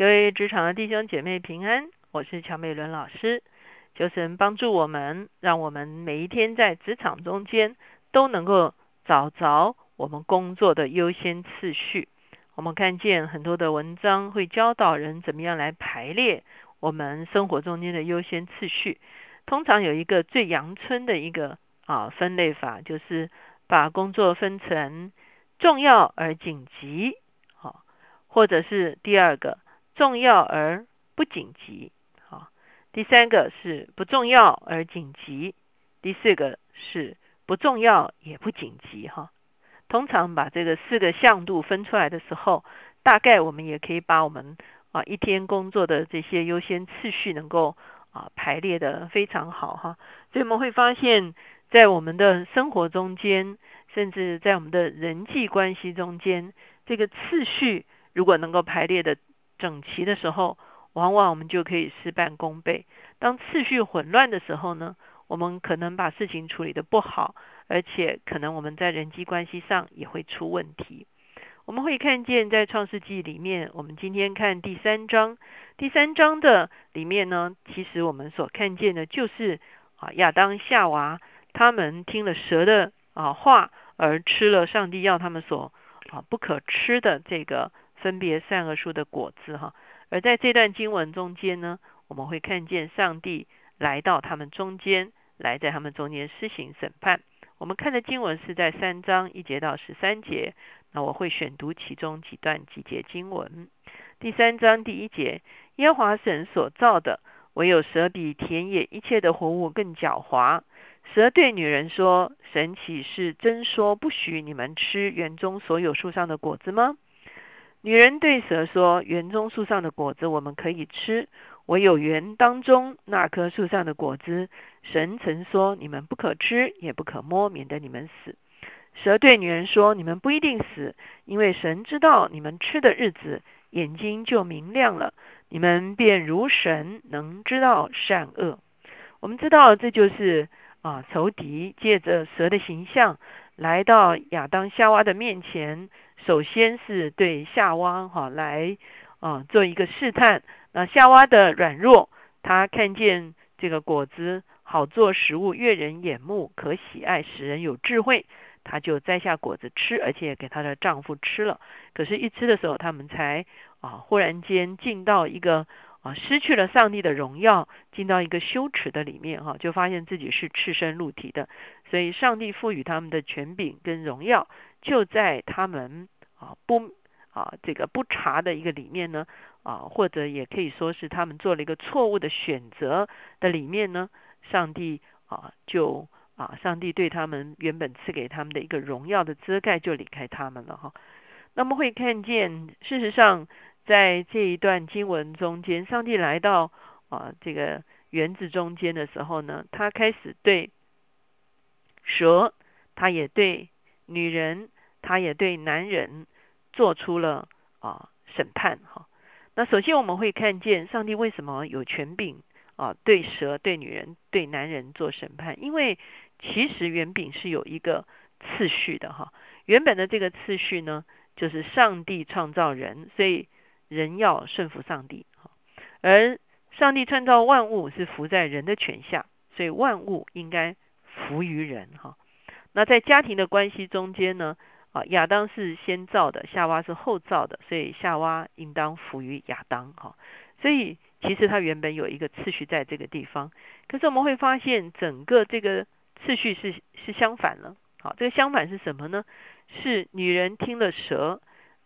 各位职场的弟兄姐妹平安，我是乔美伦老师。求神帮助我们，让我们每一天在职场中间都能够找着我们工作的优先次序。我们看见很多的文章会教导人怎么样来排列我们生活中间的优先次序。通常有一个最阳春的一个啊分类法，就是把工作分成重要而紧急，好，或者是第二个。重要而不紧急，好。第三个是不重要而紧急，第四个是不重要也不紧急，哈。通常把这个四个向度分出来的时候，大概我们也可以把我们啊一天工作的这些优先次序能够啊排列的非常好，哈。所以我们会发现，在我们的生活中间，甚至在我们的人际关系中间，这个次序如果能够排列的。整齐的时候，往往我们就可以事半功倍。当次序混乱的时候呢，我们可能把事情处理的不好，而且可能我们在人际关系上也会出问题。我们会看见在创世纪里面，我们今天看第三章，第三章的里面呢，其实我们所看见的就是啊亚当夏娃他们听了蛇的啊话，而吃了上帝要他们所啊不可吃的这个。分别善恶树的果子哈，而在这段经文中间呢，我们会看见上帝来到他们中间，来在他们中间施行审判。我们看的经文是在三章一节到十三节，那我会选读其中几段几节经文。第三章第一节，耶和华神所造的，唯有蛇比田野一切的活物更狡猾。蛇对女人说：“神岂是真说不许你们吃园中所有树上的果子吗？”女人对蛇说：“园中树上的果子我们可以吃，唯有园当中那棵树上的果子，神曾说你们不可吃，也不可摸，免得你们死。”蛇对女人说：“你们不一定死，因为神知道你们吃的日子，眼睛就明亮了，你们便如神，能知道善恶。”我们知道这就是啊，仇敌借着蛇的形象来到亚当夏娃的面前。首先是对夏娃哈来啊做一个试探，那夏娃的软弱，她看见这个果子好做食物，悦人眼目，可喜爱，使人有智慧，她就摘下果子吃，而且给她的丈夫吃了。可是，一吃的时候，他们才啊忽然间进到一个啊失去了上帝的荣耀，进到一个羞耻的里面哈，就发现自己是赤身露体的。所以，上帝赋予他们的权柄跟荣耀。就在他们啊不啊这个不查的一个里面呢啊，或者也可以说是他们做了一个错误的选择的里面呢，上帝啊就啊上帝对他们原本赐给他们的一个荣耀的遮盖就离开他们了哈。那么会看见，事实上在这一段经文中间，上帝来到啊这个园子中间的时候呢，他开始对蛇，他也对。女人，他也对男人做出了啊审判哈。那首先我们会看见上帝为什么有权柄啊对蛇、对女人、对男人做审判？因为其实原本是有一个次序的哈。原本的这个次序呢，就是上帝创造人，所以人要顺服上帝。而上帝创造万物是服在人的权下，所以万物应该服于人哈。那在家庭的关系中间呢？啊，亚当是先造的，夏娃是后造的，所以夏娃应当服于亚当。哈，所以其实它原本有一个次序在这个地方。可是我们会发现，整个这个次序是是相反了。好，这个相反是什么呢？是女人听了蛇，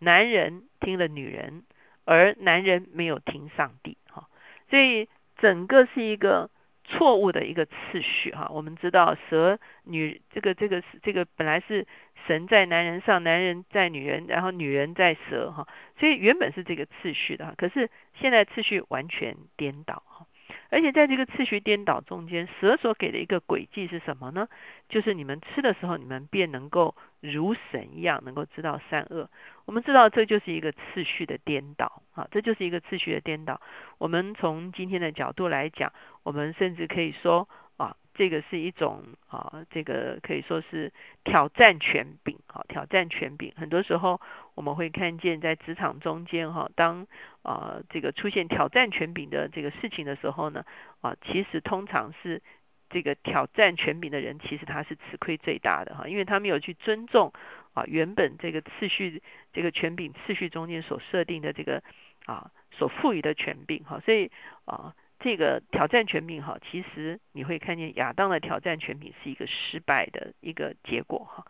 男人听了女人，而男人没有听上帝。哈，所以整个是一个。错误的一个次序哈，我们知道蛇女这个这个这个本来是神在男人上，男人在女人，然后女人在蛇哈，所以原本是这个次序的哈，可是现在次序完全颠倒哈。而且在这个次序颠倒中间，蛇所给的一个轨迹是什么呢？就是你们吃的时候，你们便能够如神一样，能够知道善恶。我们知道这就是一个次序的颠倒啊，这就是一个次序的颠倒。我们从今天的角度来讲，我们甚至可以说啊，这个是一种啊，这个可以说是挑战权柄啊，挑战权柄。很多时候我们会看见在职场中间哈，当啊这个出现挑战权柄的这个事情的时候呢，啊，其实通常是这个挑战权柄的人，其实他是吃亏最大的哈，因为他没有去尊重啊原本这个次序这个权柄次序中间所设定的这个啊所赋予的权柄哈，所以啊。这个挑战权柄哈，其实你会看见亚当的挑战权柄是一个失败的一个结果哈，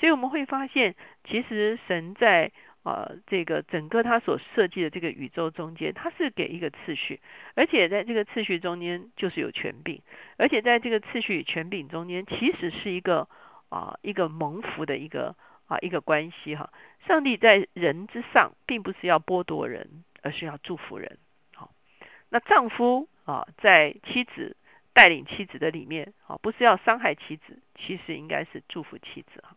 所以我们会发现，其实神在啊这个整个他所设计的这个宇宙中间，他是给一个次序，而且在这个次序中间就是有权柄，而且在这个次序与权柄中间，其实是一个啊一个蒙福的一个啊一个关系哈。上帝在人之上，并不是要剥夺人，而是要祝福人。好，那丈夫。啊，在妻子带领妻子的里面，啊，不是要伤害妻子，其实应该是祝福妻子啊。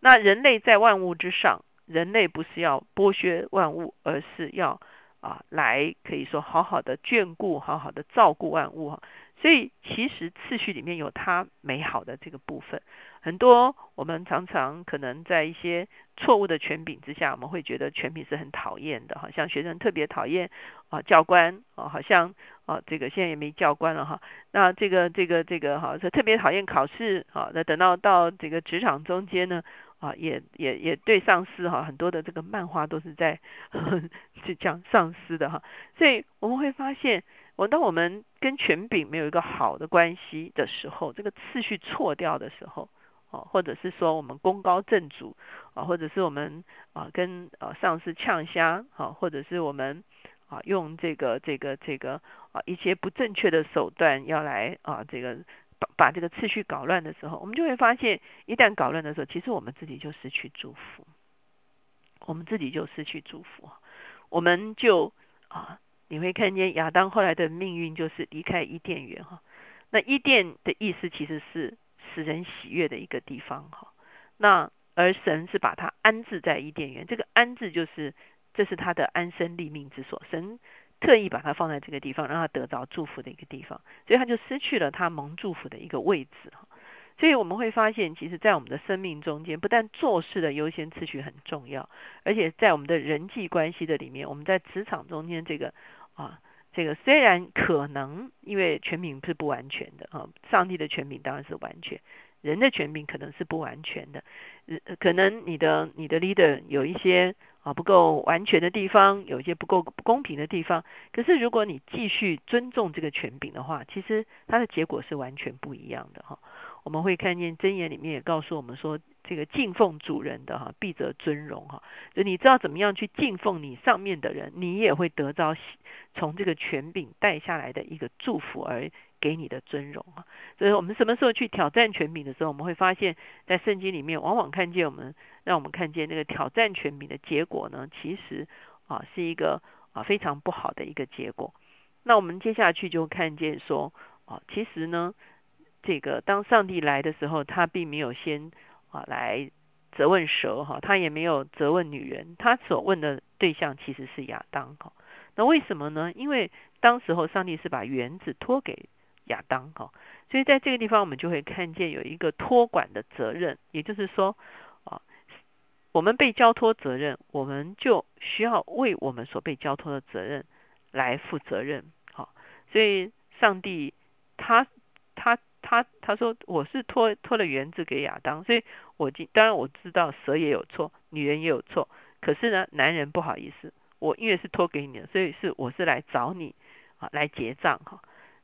那人类在万物之上，人类不是要剥削万物，而是要啊，来可以说好好的眷顾，好好的照顾万物啊。所以其实次序里面有它美好的这个部分。很多我们常常可能在一些错误的权柄之下，我们会觉得权柄是很讨厌的，好像学生特别讨厌啊教官啊，好像啊这个现在也没教官了哈。那这个这个这个哈，是特别讨厌考试啊。那等到到这个职场中间呢啊，也也也对上司哈，很多的这个漫画都是在呵呵就讲上司的哈。所以我们会发现。我当我们跟权柄没有一个好的关系的时候，这个次序错掉的时候，哦，或者是说我们功高震主啊，或者是我们啊跟啊上司呛虾啊，或者是我们啊用这个这个这个啊一些不正确的手段要来啊这个把这个次序搞乱的时候，我们就会发现，一旦搞乱的时候，其实我们自己就失去祝福，我们自己就失去祝福，我们就啊。你会看见亚当后来的命运就是离开伊甸园哈，那伊甸的意思其实是使人喜悦的一个地方哈，那而神是把他安置在伊甸园，这个安置就是这是他的安身立命之所，神特意把它放在这个地方，让他得着祝福的一个地方，所以他就失去了他蒙祝福的一个位置哈。所以我们会发现，其实，在我们的生命中间，不但做事的优先次序很重要，而且在我们的人际关系的里面，我们在职场中间这个。啊，这个虽然可能因为权柄是不完全的啊，上帝的权柄当然是完全，人的权柄可能是不完全的，可能你的你的 leader 有一些啊不够完全的地方，有一些不够不公平的地方，可是如果你继续尊重这个权柄的话，其实它的结果是完全不一样的哈。我们会看见箴言里面也告诉我们说。这个敬奉主人的哈，必得尊荣哈。就你知道怎么样去敬奉你上面的人，你也会得到从这个权柄带下来的一个祝福而给你的尊荣啊。所以我们什么时候去挑战权柄的时候，我们会发现，在圣经里面往往看见我们，让我们看见那个挑战权柄的结果呢，其实啊是一个啊非常不好的一个结果。那我们接下去就看见说啊，其实呢，这个当上帝来的时候，他并没有先。啊，来责问蛇哈，他也没有责问女人，他所问的对象其实是亚当哈。那为什么呢？因为当时候上帝是把园子托给亚当哈，所以在这个地方我们就会看见有一个托管的责任，也就是说啊，我们被交托责任，我们就需要为我们所被交托的责任来负责任。好，所以上帝他他。他他说我是托托了园子给亚当，所以我今当然我知道蛇也有错，女人也有错，可是呢，男人不好意思，我因为是托给你的，所以是我是来找你啊来结账哈，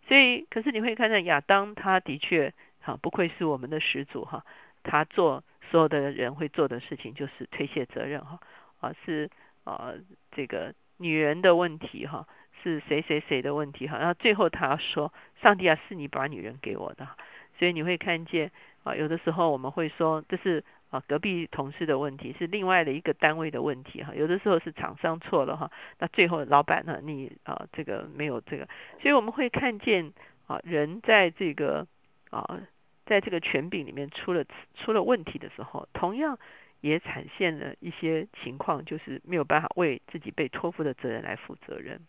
所以可是你会看到亚当他的确哈不愧是我们的始祖哈，他做所有的人会做的事情就是推卸责任哈啊是啊这个女人的问题哈。是谁谁谁的问题哈，然后最后他说：“上帝啊，是你把女人给我的。”所以你会看见啊，有的时候我们会说这是啊隔壁同事的问题，是另外的一个单位的问题哈。有的时候是厂商错了哈，那最后老板呢，你啊这个没有这个，所以我们会看见啊人在这个啊在这个权柄里面出了出了问题的时候，同样也产现了一些情况，就是没有办法为自己被托付的责任来负责任。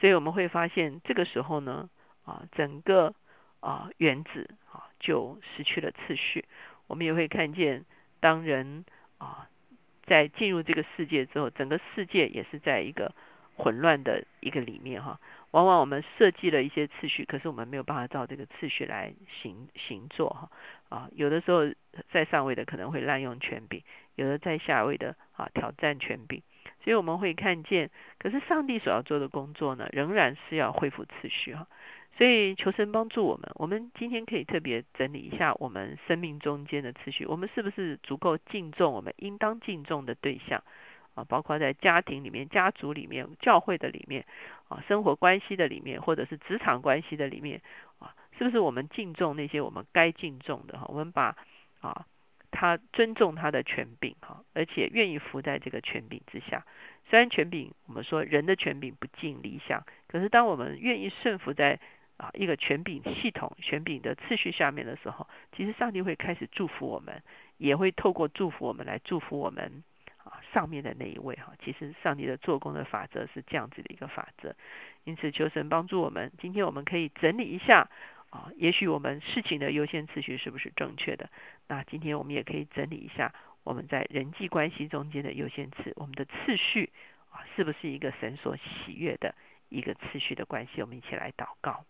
所以我们会发现，这个时候呢，啊，整个啊原子啊就失去了次序。我们也会看见，当人啊在进入这个世界之后，整个世界也是在一个混乱的一个里面哈。往往我们设计了一些次序，可是我们没有办法照这个次序来行行做哈啊，有的时候在上位的可能会滥用权柄，有的在下位的啊挑战权柄，所以我们会看见，可是上帝所要做的工作呢，仍然是要恢复次序哈。所以求神帮助我们，我们今天可以特别整理一下我们生命中间的次序，我们是不是足够敬重我们应当敬重的对象？啊，包括在家庭里面、家族里面、教会的里面，啊，生活关系的里面，或者是职场关系的里面，啊，是不是我们敬重那些我们该敬重的哈？我们把啊，他尊重他的权柄哈，而且愿意服在这个权柄之下。虽然权柄，我们说人的权柄不尽理想，可是当我们愿意顺服在啊一个权柄系统、权柄的次序下面的时候，其实上帝会开始祝福我们，也会透过祝福我们来祝福我们。啊，上面的那一位哈，其实上帝的做工的法则是这样子的一个法则，因此求神帮助我们。今天我们可以整理一下啊，也许我们事情的优先次序是不是正确的？那今天我们也可以整理一下我们在人际关系中间的优先次，我们的次序啊，是不是一个神所喜悦的一个次序的关系？我们一起来祷告。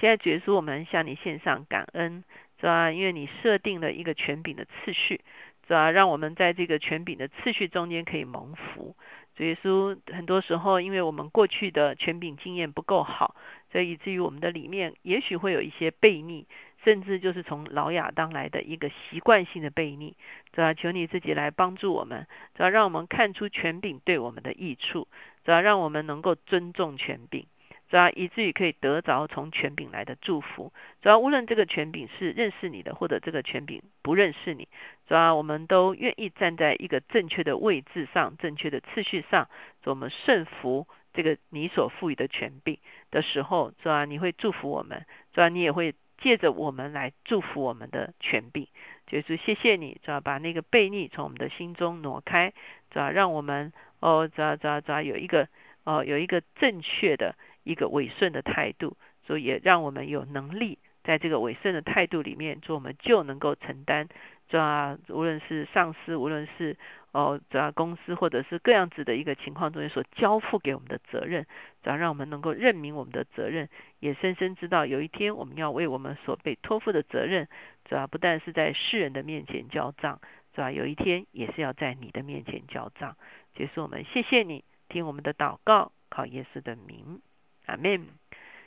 现在结束，我们向你献上感恩，是吧？因为你设定了一个权柄的次序。是吧？让我们在这个权柄的次序中间可以蒙福。所以说，很多时候，因为我们过去的权柄经验不够好，所以以至于我们的里面也许会有一些悖逆，甚至就是从老亚当来的一个习惯性的悖逆。主要求你自己来帮助我们，主要让我们看出权柄对我们的益处，主要让我们能够尊重权柄。主要以至于可以得着从权柄来的祝福。主要无论这个权柄是认识你的，或者这个权柄不认识你，主要我们都愿意站在一个正确的位置上、正确的次序上，我们顺服这个你所赋予的权柄的时候，主要你会祝福我们，主要你也会借着我们来祝福我们的权柄。就是谢谢你，主要把那个悖逆从我们的心中挪开，主要让我们哦，主要主要主要有一个哦有一个正确的。一个委顺的态度，所以也让我们有能力在这个委顺的态度里面，做我们就能够承担，抓无论是上司，无论是哦抓公司，或者是各样子的一个情况中间所交付给我们的责任，只要让我们能够认明我们的责任，也深深知道有一天我们要为我们所被托付的责任，主要不但是在世人的面前交账，主要有一天也是要在你的面前交账。结束我们，谢谢你听我们的祷告，靠耶稣的名。阿门。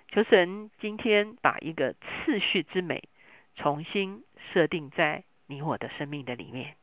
求神今天把一个次序之美重新设定在你我的生命的里面。